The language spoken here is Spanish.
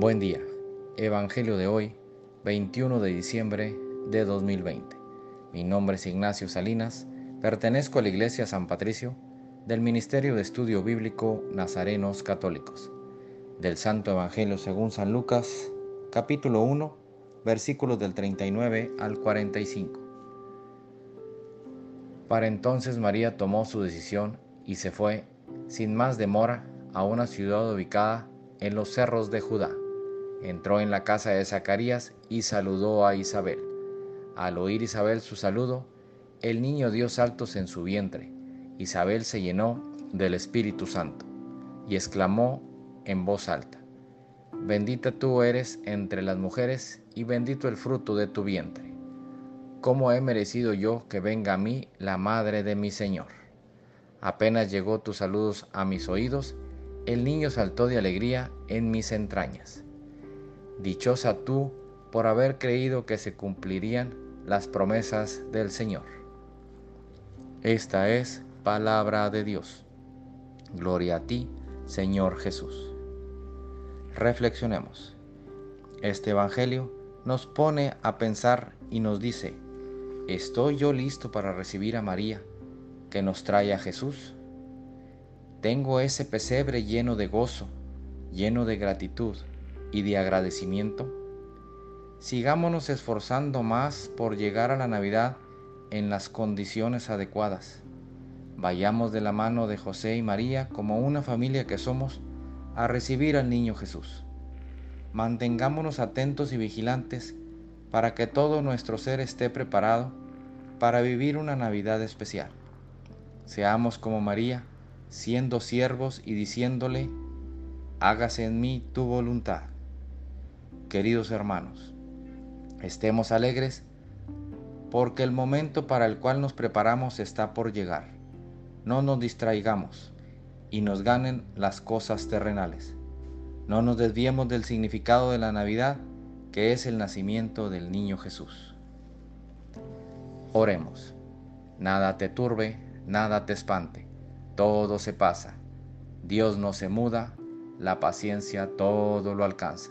Buen día. Evangelio de hoy, 21 de diciembre de 2020. Mi nombre es Ignacio Salinas, pertenezco a la Iglesia San Patricio del Ministerio de Estudio Bíblico Nazarenos Católicos. Del Santo Evangelio según San Lucas, capítulo 1, versículos del 39 al 45. Para entonces María tomó su decisión y se fue, sin más demora, a una ciudad ubicada en los cerros de Judá. Entró en la casa de Zacarías y saludó a Isabel. Al oír Isabel su saludo, el niño dio saltos en su vientre. Isabel se llenó del Espíritu Santo y exclamó en voz alta, Bendita tú eres entre las mujeres y bendito el fruto de tu vientre. ¿Cómo he merecido yo que venga a mí la madre de mi Señor? Apenas llegó tus saludos a mis oídos, el niño saltó de alegría en mis entrañas. Dichosa tú por haber creído que se cumplirían las promesas del Señor. Esta es palabra de Dios. Gloria a ti, Señor Jesús. Reflexionemos. Este Evangelio nos pone a pensar y nos dice, ¿estoy yo listo para recibir a María que nos trae a Jesús? Tengo ese pesebre lleno de gozo, lleno de gratitud y de agradecimiento. Sigámonos esforzando más por llegar a la Navidad en las condiciones adecuadas. Vayamos de la mano de José y María como una familia que somos a recibir al niño Jesús. Mantengámonos atentos y vigilantes para que todo nuestro ser esté preparado para vivir una Navidad especial. Seamos como María, siendo siervos y diciéndole, hágase en mí tu voluntad. Queridos hermanos, estemos alegres porque el momento para el cual nos preparamos está por llegar. No nos distraigamos y nos ganen las cosas terrenales. No nos desviemos del significado de la Navidad, que es el nacimiento del niño Jesús. Oremos. Nada te turbe, nada te espante todo se pasa. Dios no se muda, la paciencia todo lo alcanza.